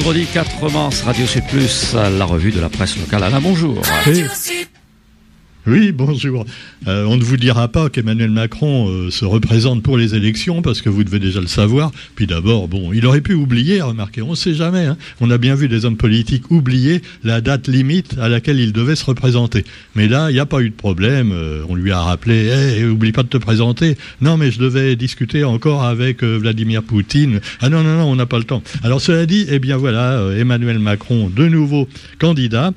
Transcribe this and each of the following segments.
vendredi 4 mars, Radio C+, la revue de la presse locale. Alain, bonjour. Oui, bonjour. Euh, on ne vous dira pas qu'Emmanuel Macron euh, se représente pour les élections, parce que vous devez déjà le savoir. Puis d'abord, bon, il aurait pu oublier, remarquez, on ne sait jamais. Hein. On a bien vu des hommes politiques oublier la date limite à laquelle il devait se représenter. Mais là, il n'y a pas eu de problème. Euh, on lui a rappelé, hé, oublie pas de te présenter. Non, mais je devais discuter encore avec Vladimir Poutine. Ah non, non, non, on n'a pas le temps. Alors cela dit, eh bien voilà, Emmanuel Macron, de nouveau candidat.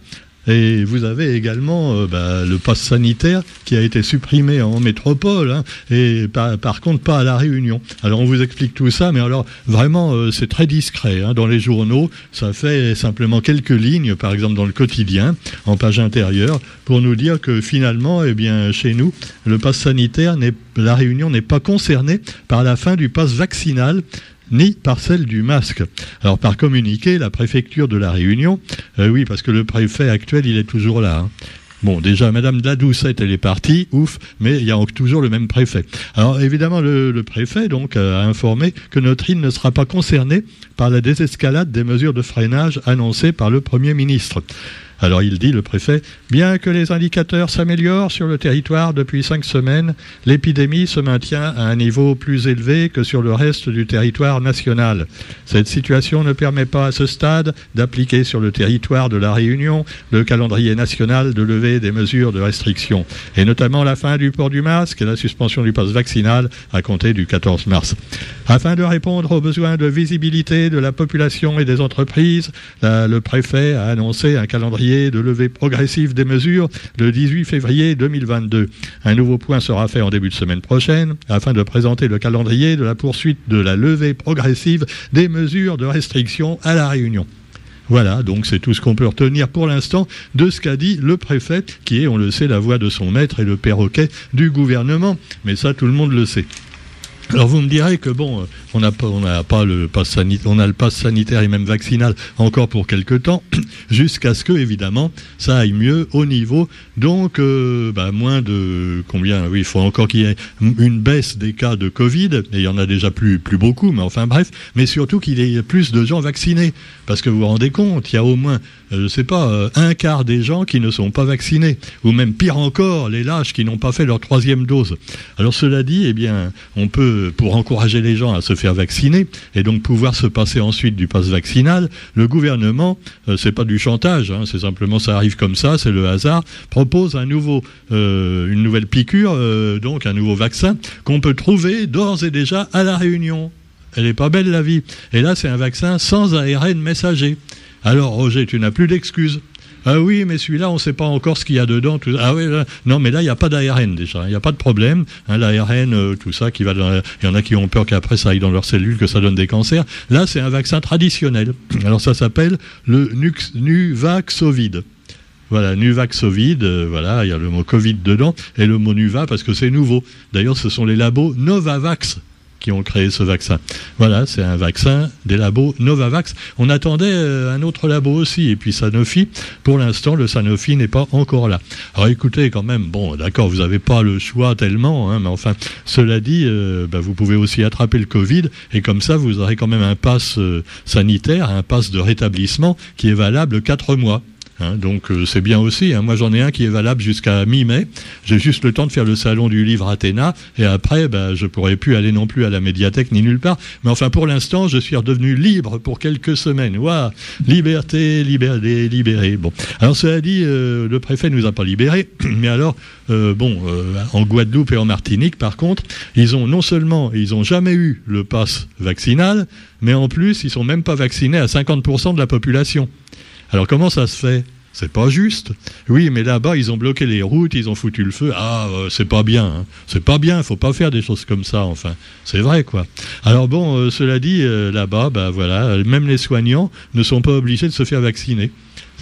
Et vous avez également euh, bah, le pass sanitaire qui a été supprimé en métropole, hein, et par, contre pas à la Réunion. Alors on vous explique tout ça, mais alors vraiment euh, c'est très discret. Hein, dans les journaux, ça fait simplement quelques lignes, par exemple dans le quotidien, en page intérieure, pour nous dire que finalement, eh bien, chez nous, le pass sanitaire, la Réunion n'est pas concernée par la fin du pass vaccinal ni par celle du masque. Alors par communiqué, la préfecture de la Réunion, euh, oui, parce que le préfet actuel, il est toujours là. Hein. Bon, déjà, Madame Dadoucette, elle est partie, ouf, mais il y a toujours le même préfet. Alors, évidemment, le, préfet donc a informé que notre île ne sera pas concernée par la désescalade des mesures de freinage annoncées par le Premier ministre. Alors il dit, le préfet, bien que les indicateurs s'améliorent sur le territoire depuis cinq semaines, l'épidémie se maintient à un niveau plus élevé que sur le reste du territoire national. Cette situation ne permet pas à ce stade d'appliquer sur le territoire de la Réunion le calendrier national de levée des mesures de restriction, et notamment la fin du port du masque et la suspension du passe vaccinal à compter du 14 mars. Afin de répondre aux besoins de visibilité de la population et des entreprises, le préfet a annoncé un calendrier de levée progressive des mesures le 18 février 2022. Un nouveau point sera fait en début de semaine prochaine afin de présenter le calendrier de la poursuite de la levée progressive des mesures de restriction à la Réunion. Voilà, donc c'est tout ce qu'on peut retenir pour l'instant de ce qu'a dit le préfet, qui est, on le sait, la voix de son maître et le perroquet du gouvernement. Mais ça, tout le monde le sait. Alors vous me direz que bon, euh, on n'a pas, on pas le pass sanitaire, on a le pass sanitaire et même vaccinal encore pour quelques temps, jusqu'à ce que évidemment ça aille mieux au niveau. Donc euh, bah, moins de combien Oui, il faut encore qu'il y ait une baisse des cas de Covid. Et il y en a déjà plus, plus beaucoup, mais enfin bref. Mais surtout qu'il y ait plus de gens vaccinés, parce que vous vous rendez compte, il y a au moins, euh, je ne sais pas, un quart des gens qui ne sont pas vaccinés, ou même pire encore, les lâches qui n'ont pas fait leur troisième dose. Alors cela dit, eh bien, on peut pour encourager les gens à se faire vacciner et donc pouvoir se passer ensuite du pass vaccinal, le gouvernement, euh, c'est pas du chantage, hein, c'est simplement ça arrive comme ça, c'est le hasard, propose un nouveau, euh, une nouvelle piqûre, euh, donc un nouveau vaccin qu'on peut trouver d'ores et déjà à la Réunion. Elle n'est pas belle la vie. Et là, c'est un vaccin sans ARN messager. Alors Roger, tu n'as plus d'excuses. Ah oui, mais celui-là, on ne sait pas encore ce qu'il y a dedans. Ah oui, non, mais là, il n'y a pas d'ARN déjà. Il n'y a pas de problème. Hein, L'ARN, euh, tout ça, qui va il y en a qui ont peur qu'après ça aille dans leurs cellules, que ça donne des cancers. Là, c'est un vaccin traditionnel. Alors ça s'appelle le Nuvaxovid. Voilà, Nuvaxovid, euh, voilà, il y a le mot Covid dedans, et le mot Nuva parce que c'est nouveau. D'ailleurs, ce sont les labos Novavax qui ont créé ce vaccin. Voilà, c'est un vaccin des labos Novavax. On attendait euh, un autre labo aussi, et puis Sanofi. Pour l'instant, le Sanofi n'est pas encore là. Alors écoutez, quand même, bon, d'accord, vous n'avez pas le choix tellement, hein, mais enfin, cela dit, euh, bah, vous pouvez aussi attraper le Covid, et comme ça, vous aurez quand même un pass euh, sanitaire, un pass de rétablissement qui est valable 4 mois. Hein, donc euh, c'est bien aussi. Hein. Moi j'en ai un qui est valable jusqu'à mi-mai. J'ai juste le temps de faire le salon du livre Athéna et après bah, je pourrais plus aller non plus à la médiathèque ni nulle part. Mais enfin pour l'instant je suis redevenu libre pour quelques semaines. Waouh Liberté, liberté, libéré. Bon. Alors cela dit, euh, le préfet nous a pas libérés, mais alors euh, bon, en Guadeloupe et en Martinique par contre, ils ont non seulement ils ont jamais eu le pass vaccinal, mais en plus ils sont même pas vaccinés à 50% de la population. Alors comment ça se fait? C'est pas juste. Oui, mais là-bas, ils ont bloqué les routes, ils ont foutu le feu. Ah, euh, c'est pas bien. Hein. C'est pas bien. Il faut pas faire des choses comme ça. Enfin, c'est vrai, quoi. Alors bon, euh, cela dit, euh, là-bas, bah voilà, même les soignants ne sont pas obligés de se faire vacciner.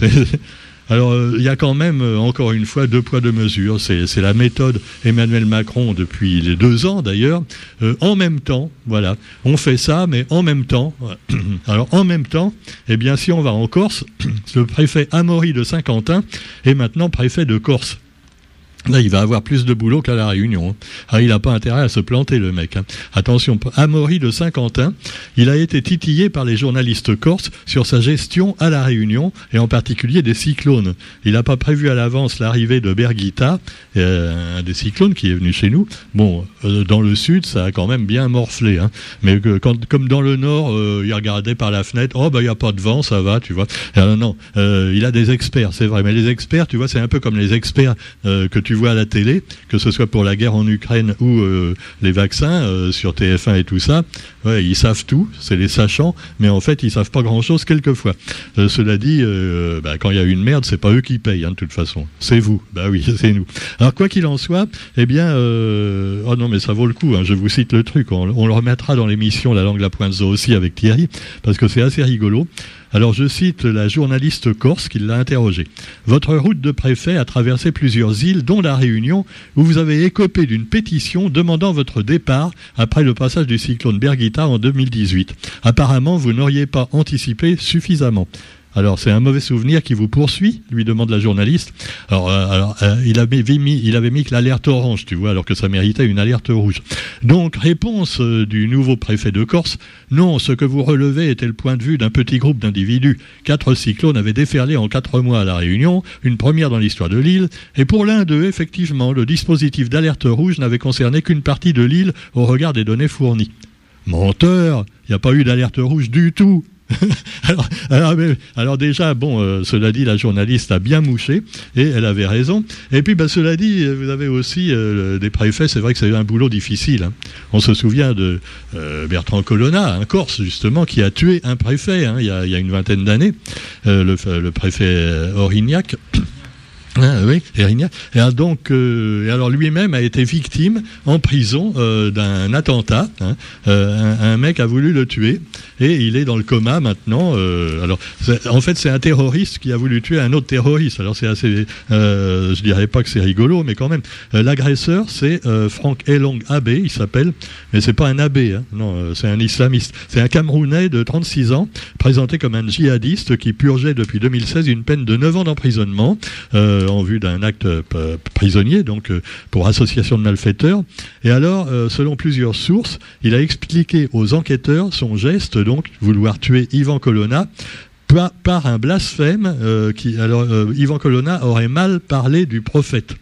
Alors, euh, il y a quand même, euh, encore une fois, deux poids, deux mesures. C'est la méthode Emmanuel Macron depuis les deux ans, d'ailleurs. Euh, en même temps, voilà, on fait ça, mais en même temps, alors en même temps, eh bien, si on va en Corse, le préfet Amaury de Saint-Quentin est maintenant préfet de Corse. Là, il va avoir plus de boulot qu'à la Réunion. Ah, il n'a pas intérêt à se planter, le mec. Hein. Attention, Amaury de Saint-Quentin, il a été titillé par les journalistes corses sur sa gestion à la Réunion, et en particulier des cyclones. Il n'a pas prévu à l'avance l'arrivée de Berguita, euh, un des cyclones qui est venu chez nous. Bon, euh, dans le sud, ça a quand même bien morflé. Hein. Mais comme dans le nord, euh, il regardait par la fenêtre, oh, bah, il n'y a pas de vent, ça va, tu vois. non, il a des experts, c'est vrai. Mais les experts, tu vois, c'est un peu comme les experts que tu tu vois à la télé, que ce soit pour la guerre en Ukraine ou euh, les vaccins euh, sur TF1 et tout ça, ils savent tout, c'est les sachants, mais en fait ils savent pas grand-chose quelquefois. Euh, cela dit, bah, quand il y a une merde, c'est pas eux qui payent hein, de toute façon, c'est vous. Bah oui, c'est nous. Alors quoi qu'il en soit, eh bien, oh non mais ça vaut le coup. Hein, je vous cite le truc, on, le remettra dans l'émission La langue la pointe aussi avec Thierry, parce que c'est assez rigolo. Alors je cite la journaliste corse qui l'a interrogé. Votre route de préfet a traversé plusieurs îles, dont la Réunion, où vous avez écopé d'une pétition demandant votre départ après le passage du cyclone Bergita en 2018. Apparemment, vous n'auriez pas anticipé suffisamment. Alors, c'est un mauvais souvenir qui vous poursuit lui demande la journaliste. Alors, euh, euh, il, avait mis, il avait mis que l'alerte orange, tu vois, alors que ça méritait une alerte rouge. Donc, réponse euh, du nouveau préfet de Corse. Non, ce que vous relevez était le point de vue d'un petit groupe d'individus. Quatre cyclones avaient déferlé en quatre mois à La Réunion, une première dans l'histoire de l'île, et pour l'un d'eux, effectivement, le dispositif d'alerte rouge n'avait concerné qu'une partie de l'île au regard des données fournies. Menteur, il n'y a pas eu d'alerte rouge du tout. alors, déjà, bon, euh, cela dit, la journaliste a bien mouché et elle avait raison. Et puis, ben, cela dit, vous avez aussi euh, des préfets, c'est vrai que c'est un boulot difficile. Hein. On se souvient de euh, Bertrand Colonna, un Corse, justement, qui a tué un préfet hein, il, y a, une vingtaine d'années, le, préfet Orignac. Ah, oui, Erignac. Et donc, euh, alors lui-même a été victime en prison euh, d'un attentat. Hein. Euh, un, mec a voulu le tuer et il est dans le coma maintenant. Alors, en fait, c'est un terroriste qui a voulu tuer un autre terroriste. Alors, c'est assez, je dirais pas que c'est rigolo, mais quand même, l'agresseur, c'est Franck Elong Abbé, il s'appelle, mais c'est pas un abbé, hein. non, c'est un islamiste. C'est un Camerounais de 36 ans, présenté comme un djihadiste qui purgeait depuis 2016 une peine de 9 ans d'emprisonnement. En vue d'un acte euh, prisonnier, donc euh, pour association de malfaiteurs. Et alors, selon plusieurs sources, il a expliqué aux enquêteurs son geste, donc vouloir tuer Ivan Colonna, par, un blasphème qui alors Ivan Colonna aurait mal parlé du prophète.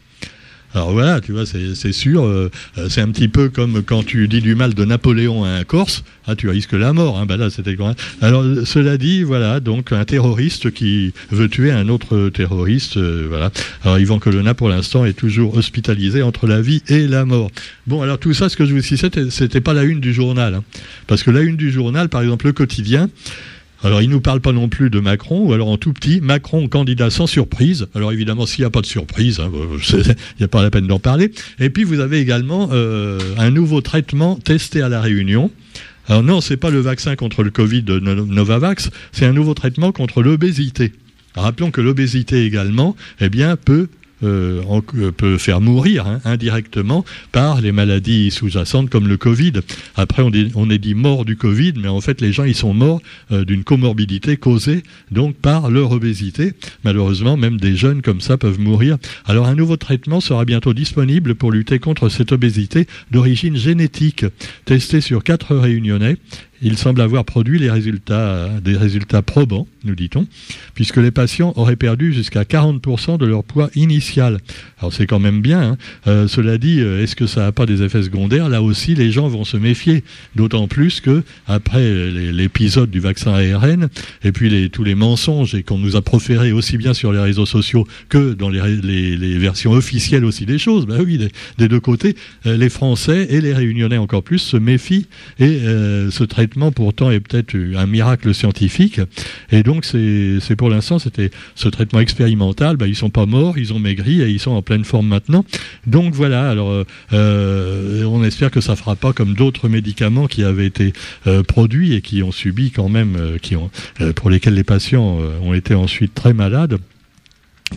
Alors voilà, tu vois, c'est sûr, euh, euh, c'est un petit peu comme quand tu dis du mal de Napoléon à un Corse, ah, tu risques la mort. Hein, ben là, c'était Alors cela dit, voilà, donc un terroriste qui veut tuer un autre terroriste, euh, voilà. Alors Yvan Colonna, pour l'instant, est toujours hospitalisé entre la vie et la mort. Bon, alors tout ça, ce que je vous disais, c'était pas la une du journal, hein. parce que la une du journal, par exemple, le quotidien. Alors, il nous parle pas non plus de Macron, ou alors en tout petit, Macron candidat sans surprise. Alors, évidemment, s'il n'y a pas de surprise, hein, il n'y a pas la peine d'en parler. Et puis, vous avez également euh, un nouveau traitement testé à La Réunion. Alors non, c'est pas le vaccin contre le Covid de Novavax, c'est un nouveau traitement contre l'obésité. Rappelons que l'obésité également, eh bien, peut euh, euh, peut faire mourir hein, indirectement par les maladies sous-jacentes comme le Covid. Après, on, est dit mort du Covid, mais en fait, les gens, ils sont morts euh, d'une comorbidité causée donc par leur obésité. Malheureusement, même des jeunes comme ça peuvent mourir. Alors, un nouveau traitement sera bientôt disponible pour lutter contre cette obésité d'origine génétique, testé sur quatre réunionnais il semble avoir produit des résultats probants, nous dit-on, puisque les patients auraient perdu jusqu'à 40% de leur poids initial. Alors c'est quand même bien. Hein. Euh, cela dit, euh, est-ce que ça n'a pas des effets secondaires? Là aussi, les gens vont se méfier, d'autant plus que après l'épisode du vaccin ARN et puis tous les mensonges qu'on nous a proférés aussi bien sur les réseaux sociaux que dans les, versions officielles aussi des choses. Bah oui, des, deux côtés, euh, les Français et les Réunionnais encore plus se méfient et se traitent pourtant est peut-être un miracle scientifique. Et donc, c'est pour l'instant, c'était ce traitement expérimental. Bah, ils sont pas morts, ils ont maigri et ils sont en pleine forme maintenant. Donc voilà. Alors, euh, euh, on espère que ça fera pas comme d'autres médicaments qui avaient été euh, produits et qui ont subi quand même, qui ont, pour lesquels les patients ont été ensuite très malades.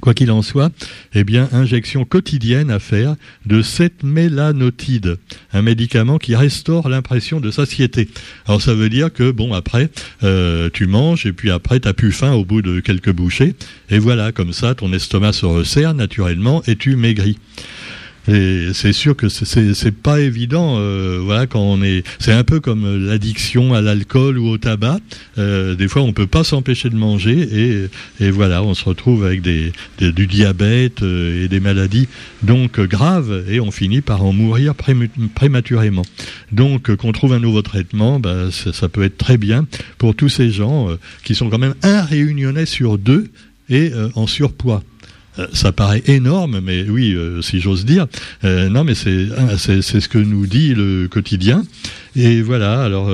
Quoi qu'il en soit, eh bien, injection quotidienne à faire de cette mélanotide, un médicament qui restaure l'impression de satiété. Alors ça veut dire que, bon, après, euh, tu manges et puis après, tu as plus faim au bout de quelques bouchées. Et voilà, comme ça, ton estomac se resserre naturellement et tu maigris. Et c'est sûr que c'est pas évident. Euh, voilà, quand on est, c'est un peu comme l'addiction à l'alcool ou au tabac. Euh, des fois, on peut pas s'empêcher de manger et, voilà, on se retrouve avec du diabète euh, et des maladies donc graves et on finit par en mourir prématurément. Donc, qu'on trouve un nouveau traitement, bah, ça, peut être très bien pour tous ces gens qui sont quand même un réunionnais sur deux et en surpoids. Euh, ça paraît énorme, mais oui, euh, si j'ose dire. Euh, non, mais c'est c'est ce que nous dit le quotidien. Et voilà, alors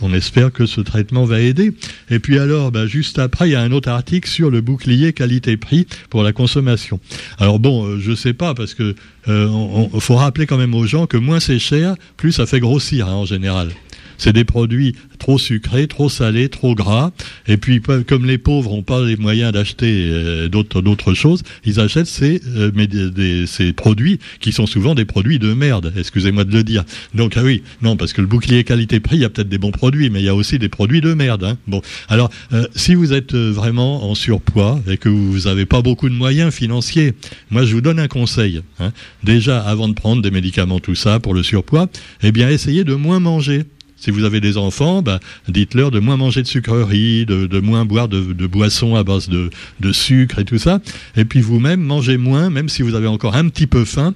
on, espère que ce traitement va aider. Et puis alors, bah, juste après, il y a un autre article sur le bouclier qualité-prix pour la consommation. Alors bon, je sais pas parce que il faut rappeler quand même aux gens que moins c'est cher, plus ça fait grossir hein, en général. C'est des produits trop sucrés, trop salés, trop gras. Et puis, comme les pauvres n'ont pas les moyens d'acheter euh, d'autres choses, ils achètent ces, euh, ces produits qui sont souvent des produits de merde. Excusez-moi de le dire. Donc, ah oui, non, parce que le bouclier qualité-prix, il y a peut-être des bons produits, mais il y a aussi des produits de merde. Hein. Bon, alors, euh, si vous êtes vraiment en surpoids et que vous n'avez pas beaucoup de moyens financiers, moi, je vous donne un conseil. Hein. Déjà, avant de prendre des médicaments, tout ça pour le surpoids, eh bien, essayez de moins manger. Si vous avez des enfants, bah, dites-leur de moins manger de sucreries, de, moins boire de, boissons à base de, de sucre et tout ça. Et puis vous-même, mangez moins, même si vous avez encore un petit peu faim,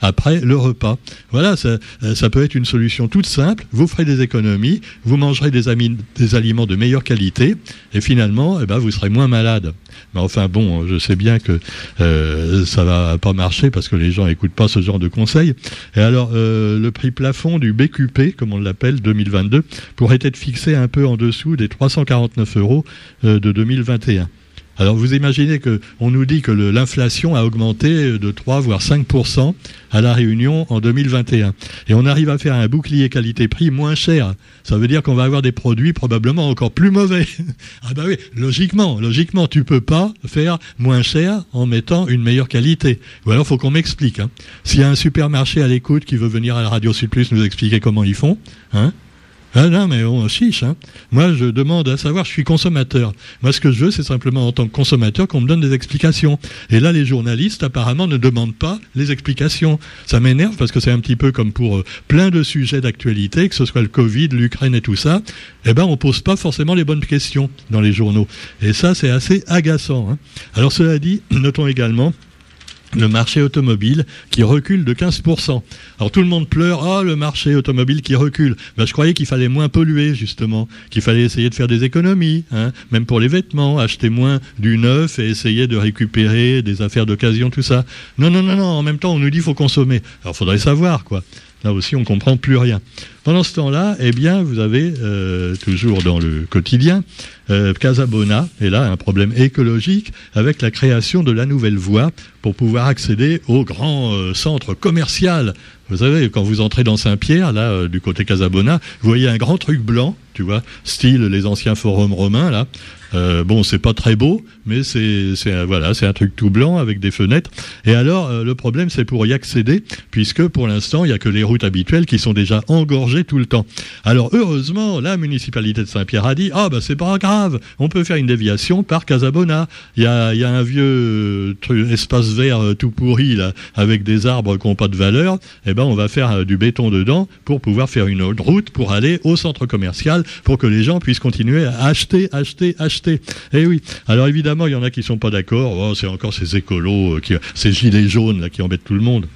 après le repas. Voilà, ça, euh, ça, peut être une solution toute simple. Vous ferez des économies, vous mangerez des, aliments de meilleure qualité, et finalement, eh ben, vous serez moins malade. Mais enfin, bon, je sais bien que euh, ça va pas marcher parce que les gens n'écoutent pas ce genre de conseils. Et alors, euh, le prix plafond du BQP, comme on l'appelle, 2022, pourrait être fixé un peu en dessous des 349 euros de 2021. Alors vous imaginez que on nous dit que l'inflation a augmenté de 3 voire 5% à la Réunion en 2021 et on arrive à faire un bouclier qualité-prix moins cher. Ça veut dire qu'on va avoir des produits probablement encore plus mauvais. ah bah oui, logiquement, logiquement tu peux pas faire moins cher en mettant une meilleure qualité. Ou alors faut qu'on m'explique hein. S'il y a un supermarché à l'écoute qui veut venir à la Radio Sud Plus nous expliquer comment ils font, hein ah non, mais on chiche. Hein. Moi, je demande à savoir, je suis consommateur. Moi, ce que je veux, c'est simplement en tant que consommateur qu'on me donne des explications. Et là, les journalistes, apparemment, ne demandent pas les explications. Ça m'énerve parce que c'est un petit peu comme pour euh, plein de sujets d'actualité, que ce soit le Covid, l'Ukraine et tout ça. Eh ben, on pose pas forcément les bonnes questions dans les journaux. Et ça, c'est assez agaçant. Hein. Alors, cela dit, notons également le marché automobile qui recule de 15%. Alors tout le monde pleure, ah le marché automobile qui recule. Ben, je croyais qu'il fallait moins polluer justement, qu'il fallait essayer de faire des économies, hein, même pour les vêtements, acheter moins du neuf et essayer de récupérer des affaires d'occasion, tout ça. Non, non, non, non, en même temps on nous dit faut consommer. Alors faudrait savoir quoi. Là aussi on comprend plus rien. Pendant ce temps-là, eh bien, vous avez euh, toujours dans le quotidien euh, Casabona, et là un problème écologique avec la création de la nouvelle voie pour pouvoir accéder au grand euh, centre commercial. Vous savez, quand vous entrez dans Saint-Pierre, là, du côté Casabona, vous voyez un grand truc blanc, tu vois, style les anciens forums romains, là. Euh, bon, c'est pas très beau, mais c'est voilà, c'est un truc tout blanc avec des fenêtres. Et alors, le problème, c'est pour y accéder, puisque pour l'instant, il y a que les routes habituelles qui sont déjà engorgées tout le temps. Alors heureusement, la municipalité de Saint-Pierre a dit ah ben c'est pas grave, on peut faire une déviation par Casabona. Il y a, un vieux espace vert euh, tout pourri là, avec des arbres qui n'ont pas de valeur. Eh ben on va faire euh, du béton dedans pour pouvoir faire une autre route pour aller au centre commercial pour que les gens puissent continuer à acheter, acheter, acheter. Et eh oui. Alors évidemment, il y en a qui sont pas d'accord. Oh, c'est encore ces écolos, euh, qui, ces gilets jaunes là qui embêtent tout le monde.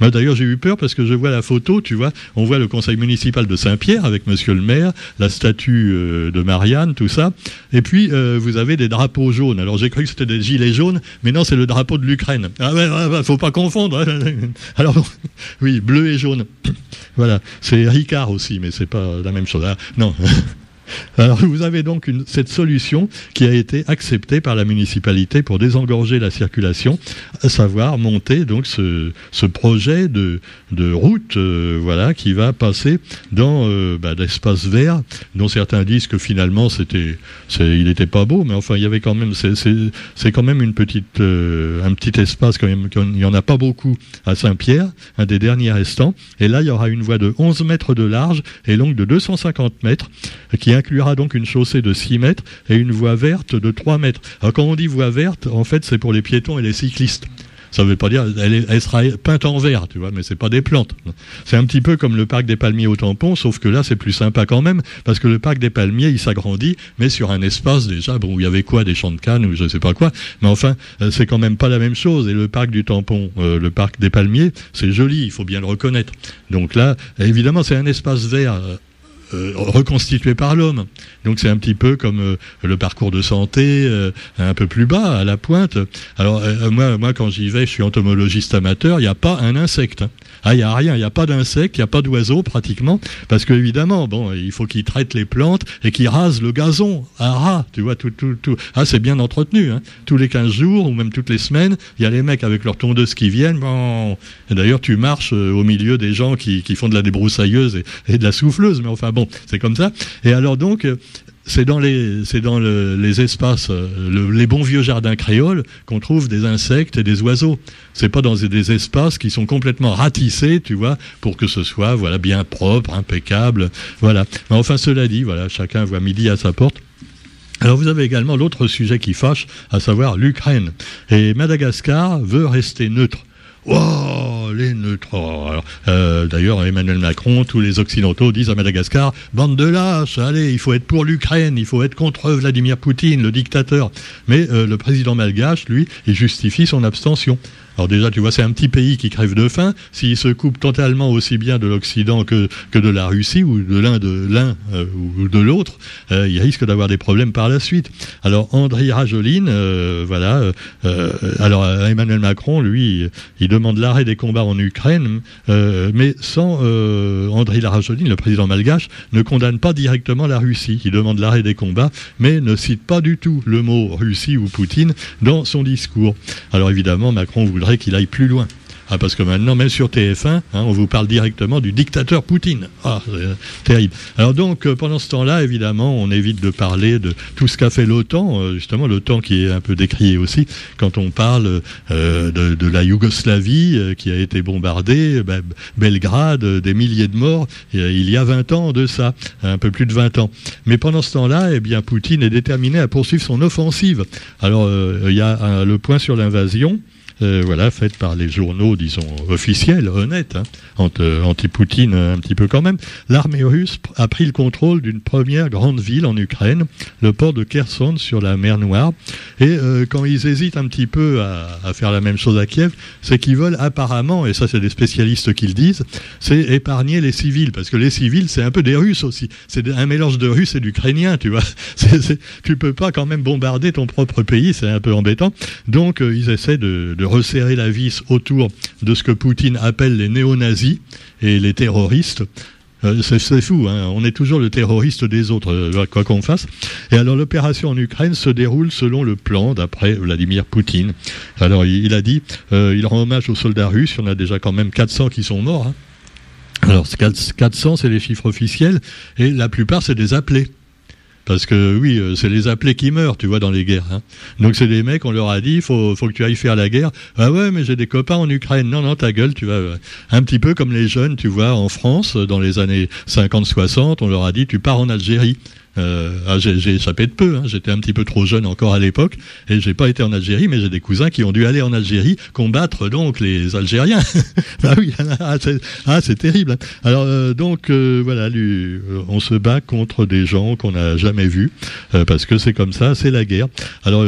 Moi, d'ailleurs, j'ai eu peur parce que je vois la photo, tu vois, on voit le conseil municipal de Saint-Pierre avec monsieur le maire, la statue euh, de Marianne, tout ça. Et puis, euh, vous avez des drapeaux jaunes. Alors, j'ai cru que c'était des gilets jaunes, mais non, c'est le drapeau de l'Ukraine. Ah ouais, ouais, faut pas confondre. Hein. Alors, oui, bleu et jaune. voilà. C'est Ricard aussi, mais c'est pas la même chose. Ah, non. Alors vous avez donc cette solution qui a été acceptée par la municipalité pour désengorger la circulation, à savoir monter donc ce, projet de, route, euh, voilà, qui va passer dans euh, bah, verts, dont certains disent que finalement il n'était pas beau, mais enfin il y avait quand même, c'est quand même une petite, euh, un petit espace quand même, il n'y en a pas beaucoup à Saint-Pierre, un des derniers restants, et là il y aura une voie de 11 mètres de large et longue de 250 mètres, qui inclura donc une chaussée de 6 mètres et une voie verte de 3 mètres. Alors quand on dit voie verte, en fait c'est pour les piétons et les cyclistes. Ça ne veut pas dire elle, sera peinte en vert, tu vois, mais c'est pas des plantes. C'est un petit peu comme le parc des Palmiers au tampon, sauf que là c'est plus sympa quand même, parce que le parc des Palmiers il s'agrandit, mais sur un espace déjà, bon, où il y avait quoi, des champs de cannes ou je sais pas quoi, mais enfin euh, c'est quand même pas la même chose. Et le parc du tampon, euh, le parc des Palmiers, c'est joli, il faut bien le reconnaître. Donc là, évidemment, c'est un espace vert euh, reconstitué par l'homme. Donc c'est un petit peu comme euh, le parcours de santé euh, un peu plus bas, à la pointe. Alors moi, moi, quand j'y vais, je suis entomologiste amateur, il n'y a pas un insecte. Hein. Ah, il n'y a rien, il n'y a pas d'insectes, il n'y a pas d'oiseaux pratiquement, parce qu'évidemment, bon, il faut qu'ils traitent les plantes et qu'ils rasent le gazon à ras, tu vois, tout, tout, tout. Ah, c'est bien entretenu, hein. Tous les 15 jours ou même toutes les semaines, il y a les mecs avec leurs tondeuses qui viennent, bon. d'ailleurs, tu marches au milieu des gens qui, qui font de la débroussailleuse et, et de la souffleuse, mais enfin bon, c'est comme ça. Et alors donc, c'est dans les, c'est dans les espaces, euh, les bons vieux jardins créoles qu'on trouve des insectes et des oiseaux. C'est pas dans des espaces qui sont complètement ratissés, tu vois, pour que ce soit, voilà, bien propre, impeccable, voilà. Enfin, cela dit, voilà, chacun voit midi à sa porte. Alors vous avez également l'autre sujet qui fâche, à savoir l'Ukraine. Et Madagascar veut rester neutre. Oh, les neutres. Euh, d'ailleurs, Emmanuel Macron, tous les Occidentaux disent à Madagascar, bande de lâches, allez, il faut être pour l'Ukraine, il faut être contre Vladimir Poutine, le dictateur. Mais euh, le président malgache, lui, il justifie son abstention. Alors déjà, tu vois, c'est un petit pays qui crève de faim. S'il se coupe totalement aussi bien de l'Occident que, que de la Russie ou de l'un de euh, ou de l'autre, euh, il risque d'avoir des problèmes par la suite. Alors André Rajoline, euh, voilà. alors Emmanuel Macron, lui, il demande l'arrêt des combats en Ukraine, mais sans André Rajoline, le président malgache, ne condamne pas directement la Russie. Il demande l'arrêt des combats, mais ne cite pas du tout le mot Russie ou Poutine dans son discours. Alors évidemment, Macron voudrait qu'il aille plus loin. Ah, parce que maintenant, même sur TF1, hein, on vous parle directement du dictateur Poutine. Ah, euh, terrible. Alors donc, euh, pendant ce temps-là, évidemment, on évite de parler de tout ce qu'a fait l'OTAN, euh, justement l'OTAN qui est un peu décrié aussi, quand on parle de, la Yougoslavie qui a été bombardée, Belgrade, des milliers de morts, il y a 20 ans de ça, un peu plus de 20 ans. Mais pendant ce temps-là, eh bien, Poutine est déterminé à poursuivre son offensive. Alors, il y a le point sur l'invasion. Euh, voilà, faite par les journaux, disons, officiels, honnêtes, hein, anti-Poutine un petit peu quand même, l'armée russe a pris le contrôle d'une première grande ville en Ukraine, le port de Kherson sur la mer Noire. Et euh, quand ils hésitent un petit peu à, faire la même chose à Kiev, c'est qu'ils veulent apparemment, et ça c'est des spécialistes qui le disent, c'est épargner les civils, parce que les civils c'est un peu des Russes aussi. C'est un mélange de Russes et d'Ukrainiens, tu vois. C tu peux pas quand même bombarder ton propre pays, c'est un peu embêtant. Donc euh, ils essaient de resserrer la vis autour de ce que Poutine appelle les néo-nazis et les terroristes. Euh, c'est fou, hein. on est toujours le terroriste des autres, euh, quoi qu'on fasse. Et alors l'opération en Ukraine se déroule selon le plan d'après Vladimir Poutine. Alors il, a dit, euh, il rend hommage aux soldats russes, il y en a déjà quand même 400 qui sont morts. Hein. Alors 400 c'est les chiffres officiels, et la plupart c'est des appelés. Parce que oui, euh, c'est les appelés qui meurent, tu vois, dans les guerres. Hein. Donc c'est des mecs, on leur a dit, faut, faut que tu ailles faire la guerre. Ah ouais, mais j'ai des copains en Ukraine. Non, non, ta gueule, tu vois. Un petit peu comme les jeunes, tu vois, en France, dans les années 50-60, on leur a dit, tu pars en Algérie. Euh, ah, j'ai échappé de peu, hein. j'étais un petit peu trop jeune encore à l'époque, et j'ai pas été en Algérie, mais j'ai des cousins qui ont dû aller en Algérie combattre donc les Algériens. bah oui, ah, ah, c'est terrible. Hein. Alors euh, donc euh, voilà, lui, on se bat contre des gens qu'on n'a jamais vus, parce que c'est comme ça, c'est la guerre. Alors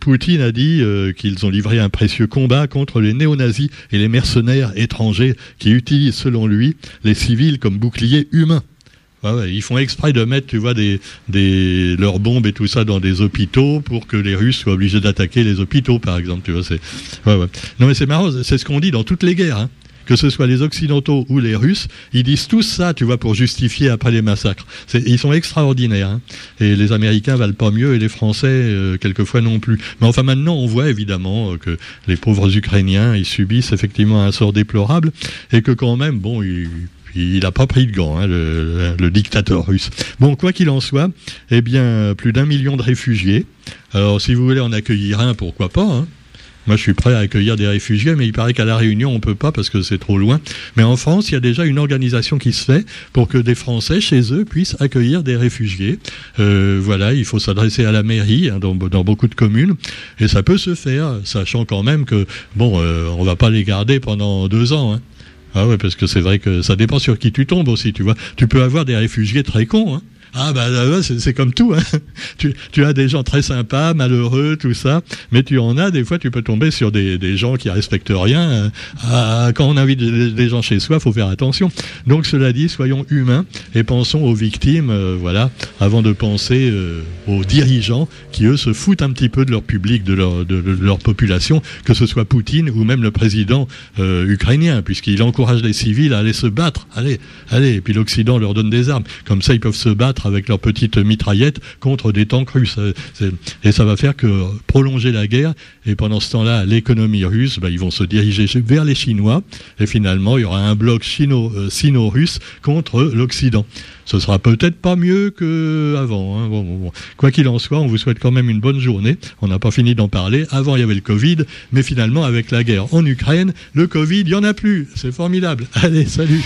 Poutine a dit qu'ils ont livré un précieux combat contre les néo-nazis et les mercenaires étrangers qui utilisent selon lui les civils comme boucliers humains ils font exprès de mettre, tu vois, des, des, leurs bombes et tout ça dans des hôpitaux pour que les Russes soient obligés d'attaquer les hôpitaux, par exemple. Tu vois, c'est, Non, mais c'est marrant, c'est ce qu'on dit dans toutes les guerres. Hein. que ce soit les Occidentaux ou les Russes, ils disent tous ça, tu vois, pour justifier après les massacres. Ils sont extraordinaires. Hein. Et les Américains valent pas mieux et les Français, euh, quelquefois, non plus. Mais enfin, maintenant, on voit évidemment euh, que les pauvres Ukrainiens, ils subissent effectivement un sort déplorable et que quand même, bon, ils il n'a pas pris de gants, hein, le, dictateur russe. Bon, quoi qu'il en soit, eh bien, plus d'un million de réfugiés. Alors, si vous voulez en accueillir un, pourquoi pas hein. Moi, je suis prêt à accueillir des réfugiés, mais il paraît qu'à La Réunion, on peut pas parce que c'est trop loin. Mais en France, il y a déjà une organisation qui se fait pour que des Français, chez eux, puissent accueillir des réfugiés. Euh, voilà, il faut s'adresser à la mairie hein, dans, beaucoup de communes, et ça peut se faire, sachant quand même que bon, euh, on va pas les garder pendant deux ans. Ah ouais, parce que c'est vrai que ça dépend sur qui tu tombes aussi, tu vois. Tu peux avoir des réfugiés très cons, hein. Ah bah c'est comme tout. Hein. Tu, tu, as des gens très sympas, malheureux, tout ça, mais tu en as des fois tu peux tomber sur des, des gens qui respectent rien. Euh, quand on invite des, gens chez soi, faut faire attention. Donc cela dit, soyons humains et pensons aux victimes, euh, voilà, avant de penser euh, aux dirigeants qui eux se foutent un petit peu de leur public, de leur, de, leur population, que ce soit Poutine ou même le président ukrainien, puisqu'il encourage les civils à aller se battre. Allez, allez. Et puis l'Occident leur donne des armes, comme ça ils peuvent se battre avec leurs petites mitraillettes contre des tanks russes. Et ça va faire que prolonger la guerre. Et pendant ce temps-là, l'économie russe, bah, ils vont se diriger vers les Chinois. Et finalement, il y aura un bloc euh, sino-russe contre l'Occident. Ce sera peut-être pas mieux qu'avant. Hein. Quoi qu'il en soit, on vous souhaite quand même une bonne journée. On n'a pas fini d'en parler. Avant, il y avait le Covid, mais finalement, avec la guerre en Ukraine, le Covid, il n'y en a plus. C'est formidable. Allez, salut